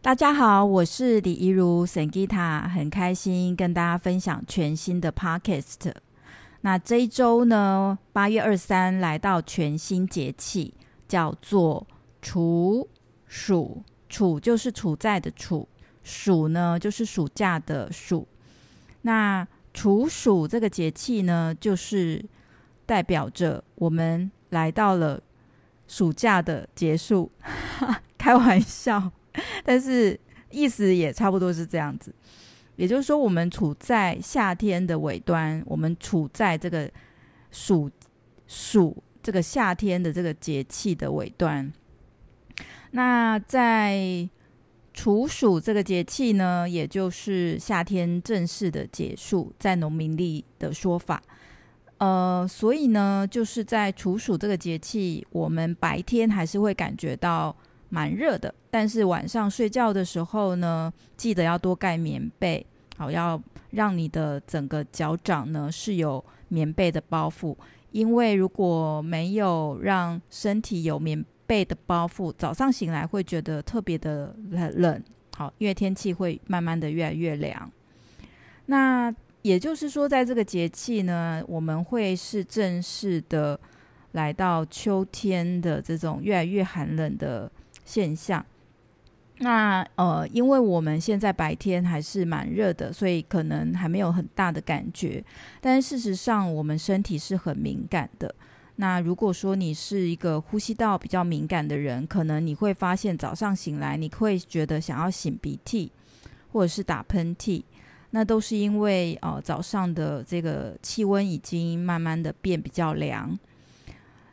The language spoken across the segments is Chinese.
大家好，我是李怡如 Sangita，很开心跟大家分享全新的 Podcast。那这一周呢，八月二三来到全新节气，叫做处暑。处就是处在的处，暑呢就是暑假的暑。那处暑这个节气呢，就是代表着我们来到了暑假的结束。开玩笑，但是意思也差不多是这样子。也就是说，我们处在夏天的尾端，我们处在这个暑暑这个夏天的这个节气的尾端。那在处暑这个节气呢，也就是夏天正式的结束，在农民历的说法，呃，所以呢，就是在处暑这个节气，我们白天还是会感觉到蛮热的，但是晚上睡觉的时候呢，记得要多盖棉被，好，要让你的整个脚掌呢是有棉被的包覆，因为如果没有让身体有棉被的包覆，早上醒来会觉得特别的冷，好，因为天气会慢慢的越来越凉。那也就是说，在这个节气呢，我们会是正式的来到秋天的这种越来越寒冷的现象。那呃，因为我们现在白天还是蛮热的，所以可能还没有很大的感觉，但事实上，我们身体是很敏感的。那如果说你是一个呼吸道比较敏感的人，可能你会发现早上醒来，你会觉得想要擤鼻涕，或者是打喷嚏，那都是因为呃早上的这个气温已经慢慢的变比较凉。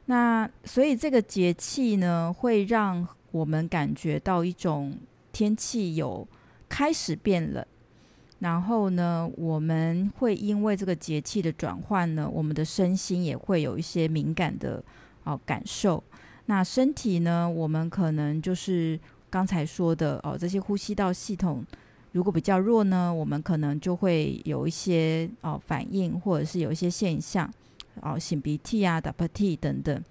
那所以这个节气呢，会让我们感觉到一种天气有开始变冷。然后呢，我们会因为这个节气的转换呢，我们的身心也会有一些敏感的哦感受。那身体呢，我们可能就是刚才说的哦，这些呼吸道系统如果比较弱呢，我们可能就会有一些哦反应，或者是有一些现象哦，擤鼻涕啊、打喷嚏等等。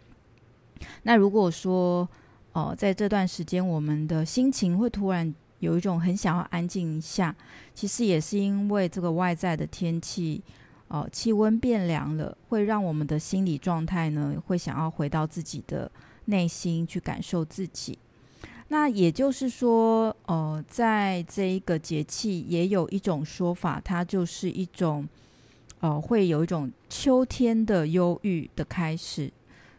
那如果说哦，在这段时间，我们的心情会突然。有一种很想要安静一下，其实也是因为这个外在的天气，哦，气温变凉了，会让我们的心理状态呢，会想要回到自己的内心去感受自己。那也就是说，呃，在这一个节气，也有一种说法，它就是一种，呃，会有一种秋天的忧郁的开始。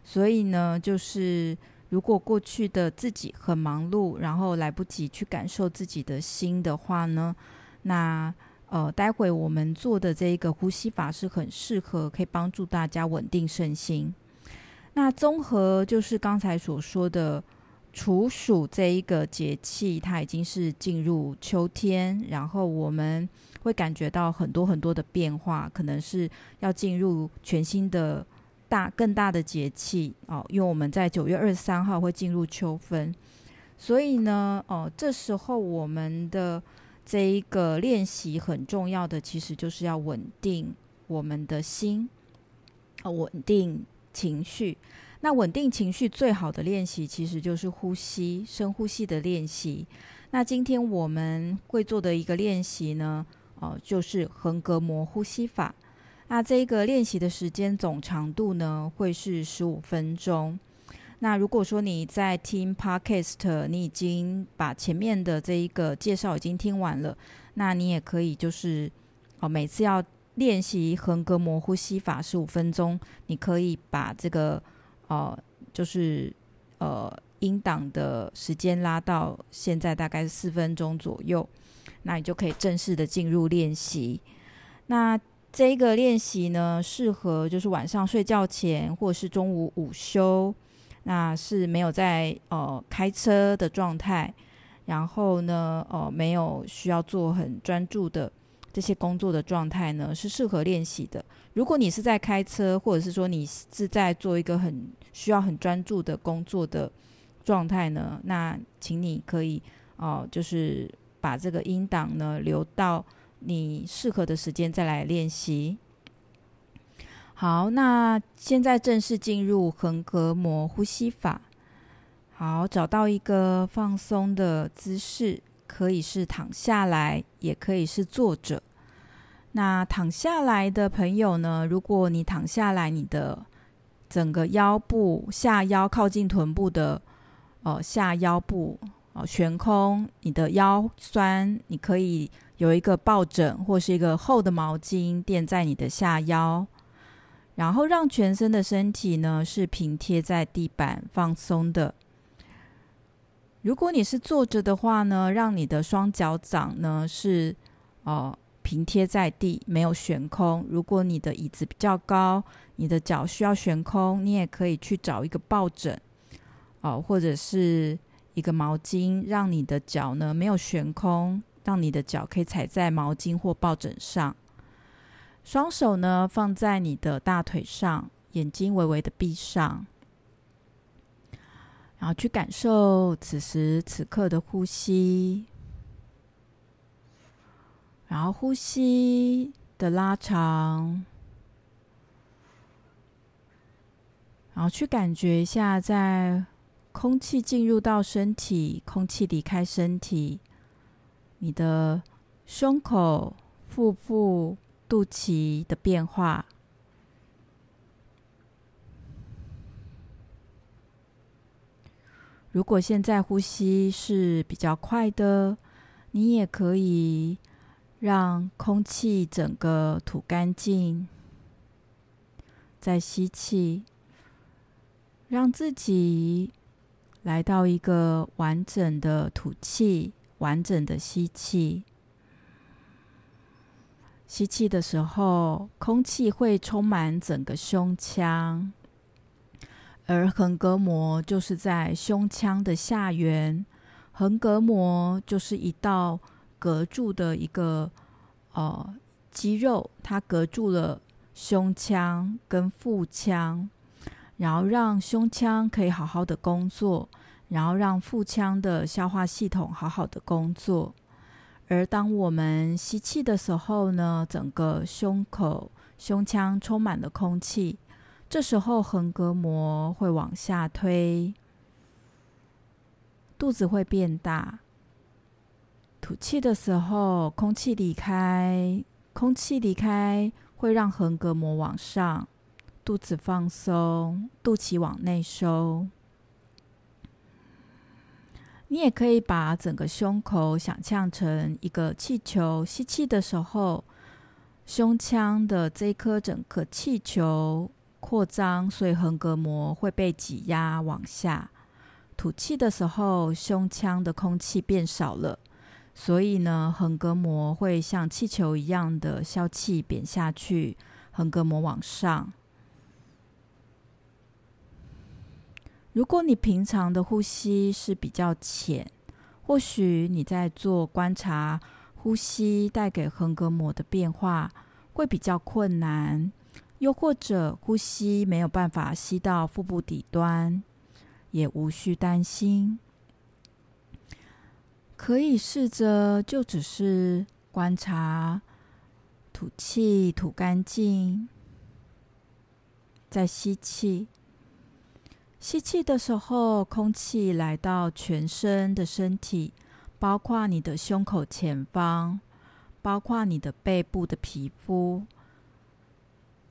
所以呢，就是。如果过去的自己很忙碌，然后来不及去感受自己的心的话呢，那呃，待会我们做的这一个呼吸法是很适合，可以帮助大家稳定身心。那综合就是刚才所说的处暑这一个节气，它已经是进入秋天，然后我们会感觉到很多很多的变化，可能是要进入全新的。大更大的节气哦，因为我们在九月二十三号会进入秋分，所以呢，哦，这时候我们的这一个练习很重要的，其实就是要稳定我们的心，哦，稳定情绪。那稳定情绪最好的练习，其实就是呼吸，深呼吸的练习。那今天我们会做的一个练习呢，哦，就是横膈膜呼吸法。那这个练习的时间总长度呢，会是十五分钟。那如果说你在听 Podcast，你已经把前面的这一个介绍已经听完了，那你也可以就是哦，每次要练习横膈膜呼吸法十五分钟，你可以把这个呃，就是呃音档的时间拉到现在大概四分钟左右，那你就可以正式的进入练习。那这一个练习呢，适合就是晚上睡觉前，或是中午午休，那是没有在呃开车的状态，然后呢，呃没有需要做很专注的这些工作的状态呢，是适合练习的。如果你是在开车，或者是说你是在做一个很需要很专注的工作的状态呢，那请你可以哦、就是把这个音档呢留到。你适合的时间再来练习。好，那现在正式进入横膈膜呼吸法。好，找到一个放松的姿势，可以是躺下来，也可以是坐着。那躺下来的朋友呢，如果你躺下来，你的整个腰部、下腰靠近臀部的，呃，下腰部哦，悬空，你的腰酸，你可以有一个抱枕或是一个厚的毛巾垫在你的下腰，然后让全身的身体呢是平贴在地板放松的。如果你是坐着的话呢，让你的双脚掌呢是哦、平贴在地，没有悬空。如果你的椅子比较高，你的脚需要悬空，你也可以去找一个抱枕哦、或者是一个毛巾，让你的脚呢没有悬空。让你的脚可以踩在毛巾或抱枕上，双手呢放在你的大腿上，眼睛微微的闭上，然后去感受此时此刻的呼吸，然后呼吸的拉长，然后去感觉一下，在空气进入到身体，空气离开身体。你的胸口、腹部、肚脐的变化。如果现在呼吸是比较快的，你也可以让空气整个吐干净，再吸气，让自己来到一个完整的吐气。完整的吸气，吸气的时候，空气会充满整个胸腔，而横膈膜就是在胸腔的下缘。横膈膜就是一道隔住的一个呃肌肉，它隔住了胸腔跟腹腔，然后让胸腔可以好好的工作。然后让腹腔的消化系统好好的工作，而当我们吸气的时候呢，整个胸口、胸腔充满了空气，这时候横膈膜会往下推，肚子会变大。吐气的时候，空气离开，空气离开会让横膈膜往上，肚子放松，肚脐往内收。你也可以把整个胸口想象成一个气球，吸气的时候，胸腔的这一颗整个气球扩张，所以横膈膜会被挤压往下。吐气的时候，胸腔的空气变少了，所以呢，横膈膜会像气球一样的消气扁下去，横膈膜往上。如果你平常的呼吸是比较浅，或许你在做观察呼吸带给横膈膜的变化会比较困难，又或者呼吸没有办法吸到腹部底端，也无需担心，可以试着就只是观察吐气吐干净，再吸气。吸气的时候，空气来到全身的身体，包括你的胸口前方，包括你的背部的皮肤，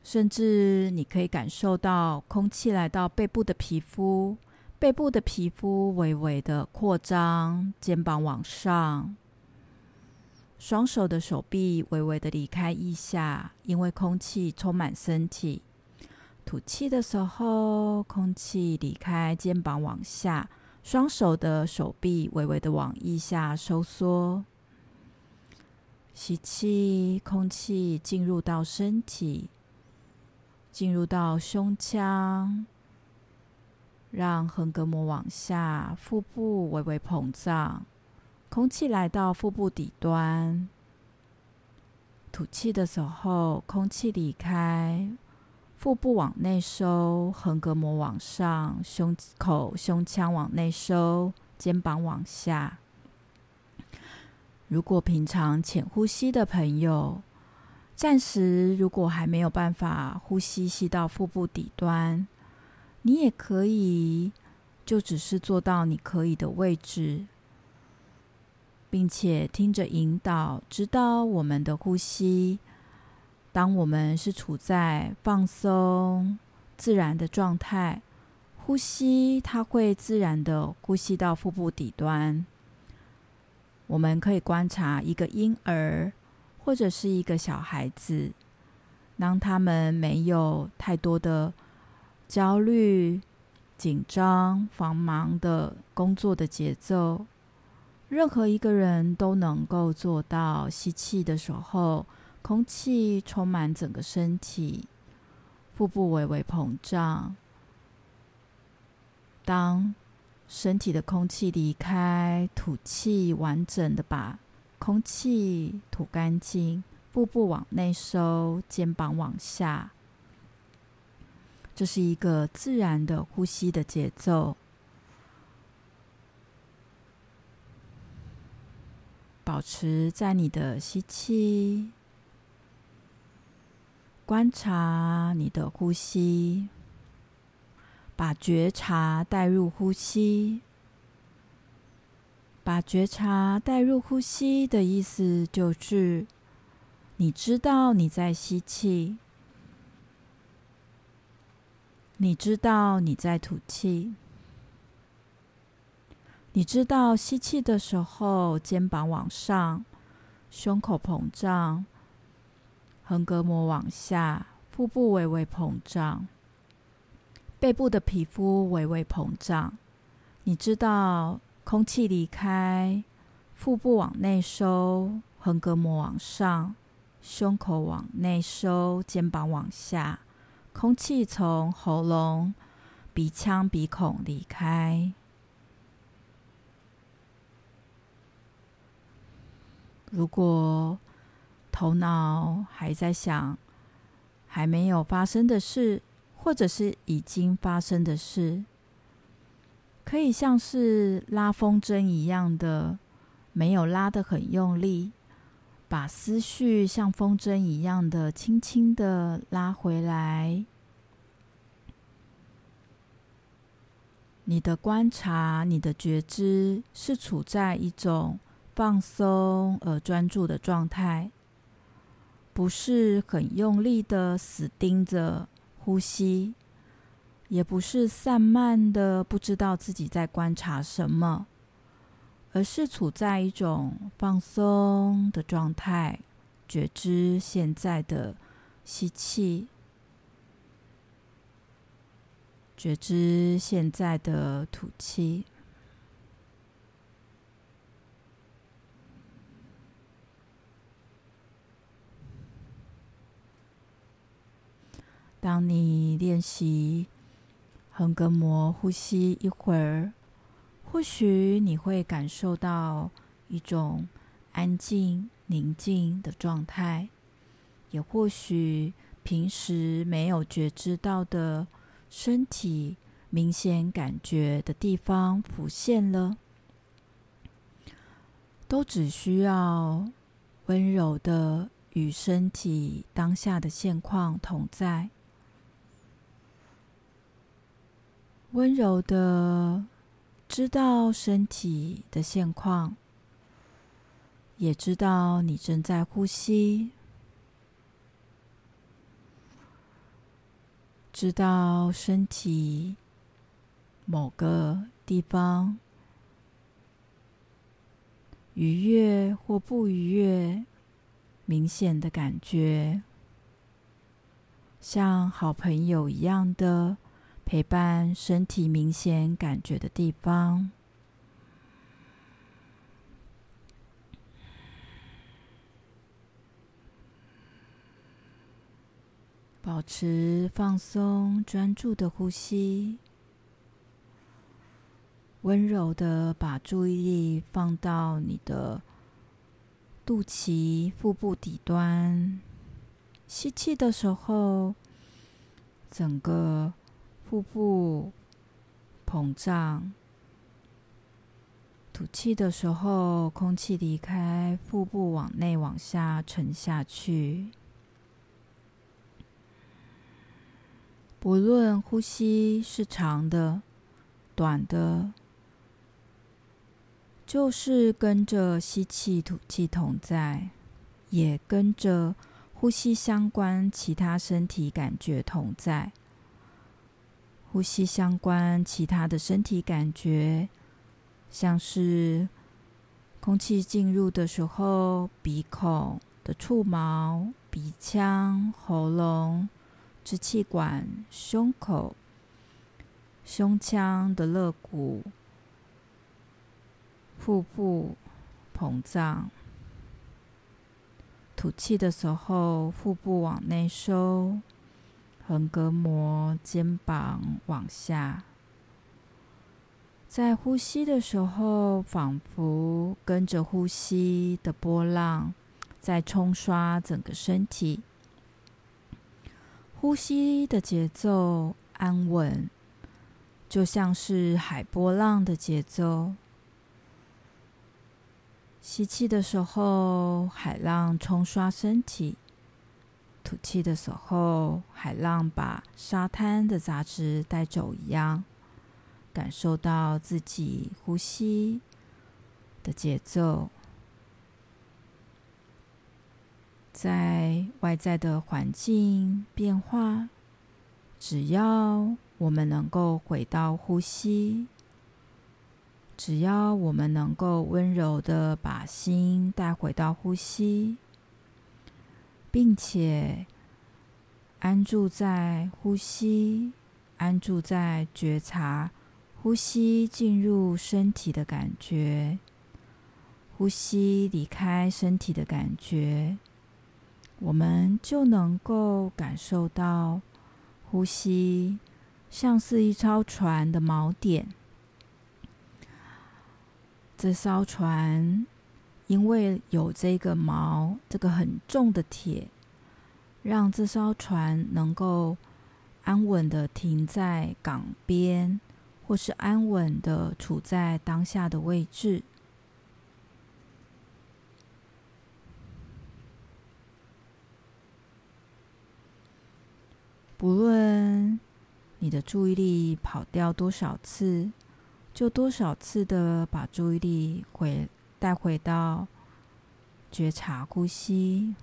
甚至你可以感受到空气来到背部的皮肤，背部的皮肤微微的扩张，肩膀往上，双手的手臂微微的离开腋下，因为空气充满身体。吐气的时候，空气离开肩膀往下，双手的手臂微微的往腋下收缩。吸气，空气进入到身体，进入到胸腔，让横膈膜往下，腹部微微膨胀，空气来到腹部底端。吐气的时候，空气离开。腹部往内收，横膈膜往上，胸口、胸腔往内收，肩膀往下。如果平常浅呼吸的朋友，暂时如果还没有办法呼吸吸到腹部底端，你也可以就只是坐到你可以的位置，并且听着引导，知道我们的呼吸。当我们是处在放松、自然的状态，呼吸它会自然的呼吸到腹部底端。我们可以观察一个婴儿或者是一个小孩子，当他们没有太多的焦虑、紧张、繁忙的工作的节奏，任何一个人都能够做到吸气的时候。空气充满整个身体，腹部微微膨胀。当身体的空气离开，吐气，完整的把空气吐干净，腹部往内收，肩膀往下。这是一个自然的呼吸的节奏。保持在你的吸气。观察你的呼吸，把觉察带入呼吸。把觉察带入呼吸的意思就是，你知道你在吸气，你知道你在吐气，你知道吸气的时候肩膀往上，胸口膨胀。横膈膜往下，腹部微微膨胀，背部的皮肤微微膨胀。你知道，空气离开，腹部往内收，横膈膜往上，胸口往内收，肩膀往下，空气从喉咙、鼻腔、鼻孔离开。如果头脑还在想还没有发生的事，或者是已经发生的事，可以像是拉风筝一样的，没有拉得很用力，把思绪像风筝一样的轻轻的拉回来。你的观察，你的觉知是处在一种放松而专注的状态。不是很用力的死盯着呼吸，也不是散漫的不知道自己在观察什么，而是处在一种放松的状态，觉知现在的吸气，觉知现在的吐气。当你练习横膈膜呼吸一会儿，或许你会感受到一种安静、宁静的状态，也或许平时没有觉知到的身体明显感觉的地方浮现了，都只需要温柔的与身体当下的现况同在。温柔的知道身体的现况，也知道你正在呼吸，知道身体某个地方愉悦或不愉悦，明显的感觉，像好朋友一样的。陪伴身体明显感觉的地方，保持放松、专注的呼吸，温柔的把注意力放到你的肚脐、腹部底端。吸气的时候，整个。腹部膨胀，吐气的时候，空气离开，腹部往内往下沉下去。不论呼吸是长的、短的，就是跟着吸气、吐气同在，也跟着呼吸相关其他身体感觉同在。呼吸相关其他的身体感觉，像是空气进入的时候，鼻孔的触毛、鼻腔、喉咙、支气管、胸口、胸腔的肋骨。腹部膨胀，吐气的时候，腹部往内收，横膈膜、肩膀往下。在呼吸的时候，仿佛跟着呼吸的波浪，在冲刷整个身体。呼吸的节奏安稳，就像是海波浪的节奏。吸气的时候，海浪冲刷身体；吐气的时候，海浪把沙滩的杂质带走一样，感受到自己呼吸的节奏。在外在的环境变化，只要我们能够回到呼吸。只要我们能够温柔地把心带回到呼吸，并且安住在呼吸，安住在觉察呼吸进入身体的感觉，呼吸离开身体的感觉，我们就能够感受到呼吸像是一艘船的锚点。这艘船因为有这个锚，这个很重的铁，让这艘船能够安稳地停在港边，或是安稳地处在当下的位置。不论你的注意力跑掉多少次。就多少次的把注意力回带回到觉察呼吸。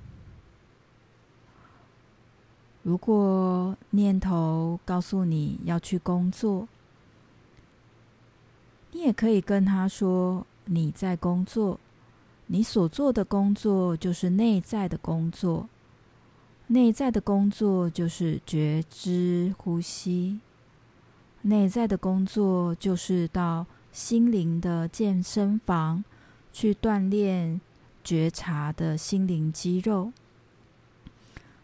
如果念头告诉你要去工作，你也可以跟他说：“你在工作，你所做的工作就是内在的工作，内在的工作就是觉知呼吸。”内在的工作就是到心灵的健身房去锻炼觉察的心灵肌肉。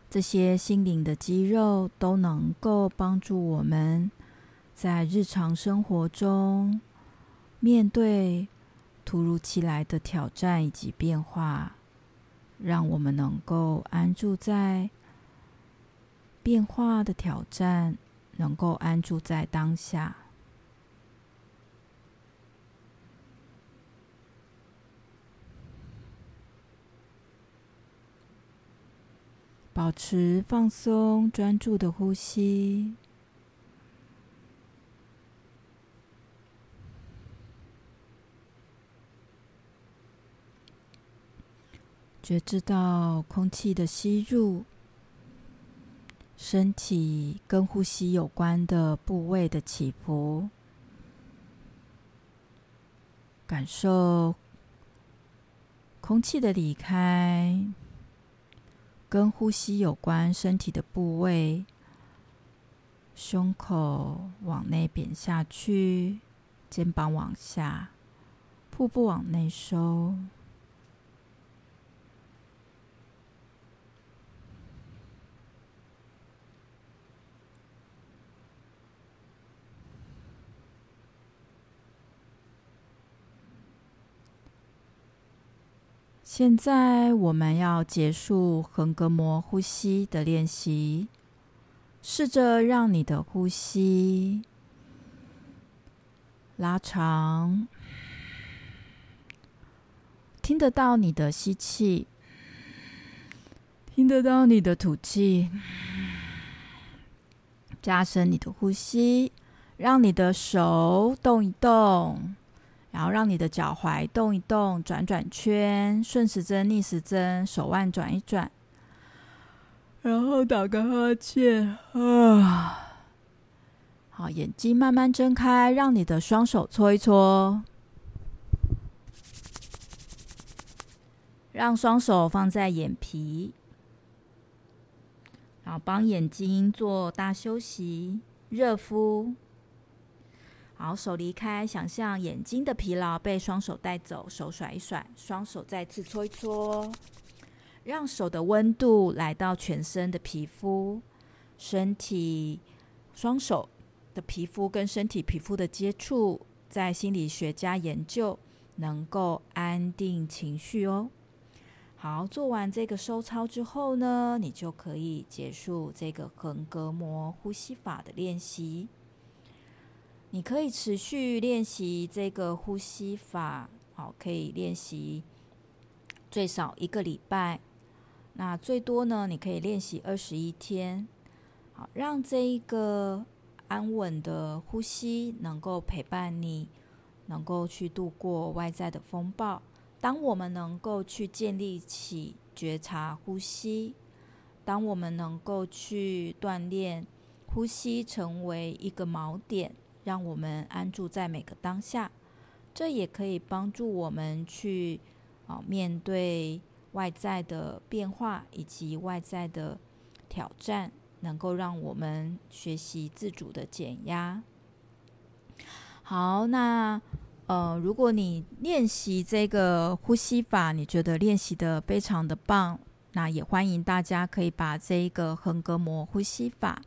这些心灵的肌肉都能够帮助我们在日常生活中面对突如其来的挑战以及变化，让我们能够安住在变化的挑战。能够安住在当下，保持放松、专注的呼吸，觉知到空气的吸入。身体跟呼吸有关的部位的起伏，感受空气的离开，跟呼吸有关身体的部位，胸口往内扁下去，肩膀往下，腹部往内收。现在我们要结束横膈膜呼吸的练习，试着让你的呼吸拉长，听得到你的吸气，听得到你的吐气，加深你的呼吸，让你的手动一动，然后让你的脚踝动一动，转转圈，顺时针、逆时针，手腕转一转，然后打个哈欠啊，好，眼睛慢慢睁开，让你的双手搓一搓，让双手放在眼皮，然后帮眼睛做大休息、热敷。好，手离开，想象眼睛的疲劳被双手带走，手甩一甩，双手再次搓一搓，让手的温度来到全身的皮肤、身体、双手的皮肤跟身体皮肤的接触，在心理学家研究能够安定情绪哦。好，做完这个收操之后呢，你就可以结束这个横膈膜呼吸法的练习。你可以持续练习这个呼吸法，好，可以练习最少一个礼拜。那最多呢，你可以练习二十一天，好，让这一个安稳的呼吸能够陪伴你，能够去度过外在的风暴。当我们能够去建立起觉察呼吸，当我们能够去锻炼呼吸，成为一个锚点。让我们安住在每个当下，这也可以帮助我们去啊面对外在的变化以及外在的挑战，能够让我们学习自主的减压。好，那呃，如果你练习这个呼吸法，你觉得练习的非常的棒，那也欢迎大家可以把这一个横膈膜呼吸法。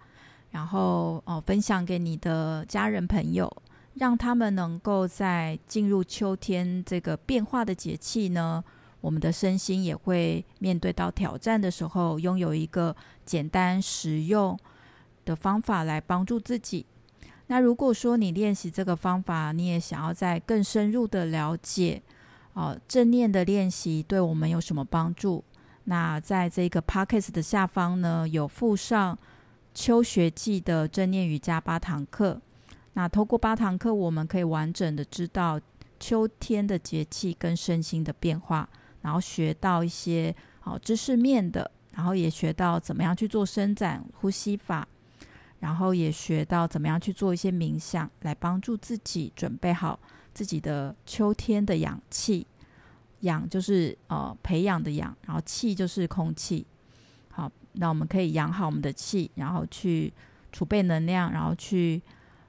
然后哦，分享给你的家人朋友，让他们能够在进入秋天这个变化的节气呢，我们的身心也会面对到挑战的时候，拥有一个简单实用的方法来帮助自己。那如果说你练习这个方法，你也想要在更深入的了解，哦，正念的练习对我们有什么帮助？那在这个 Podcast 的下方呢，有附上。秋学季的正念瑜伽八堂课，那透过八堂课，我们可以完整的知道秋天的节气跟身心的变化，然后学到一些好知识面的，然后也学到怎么样去做伸展呼吸法，然后也学到怎么样去做一些冥想，来帮助自己准备好自己的秋天的氧气。氧就是呃培养的氧，然后气就是空气。好，那我们可以养好我们的气，然后去储备能量，然后去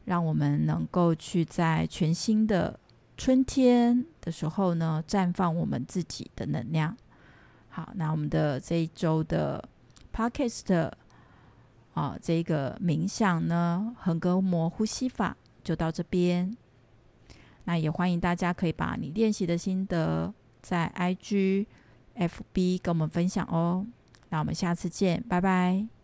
让我们能够去在全新的春天的时候呢，绽放我们自己的能量。好，那我们的这一周的 Podcast 啊，这个冥想呢，横膈膜呼吸法就到这边。那也欢迎大家可以把你练习的心得在 IG、FB 跟我们分享哦。那我们下次见，拜拜。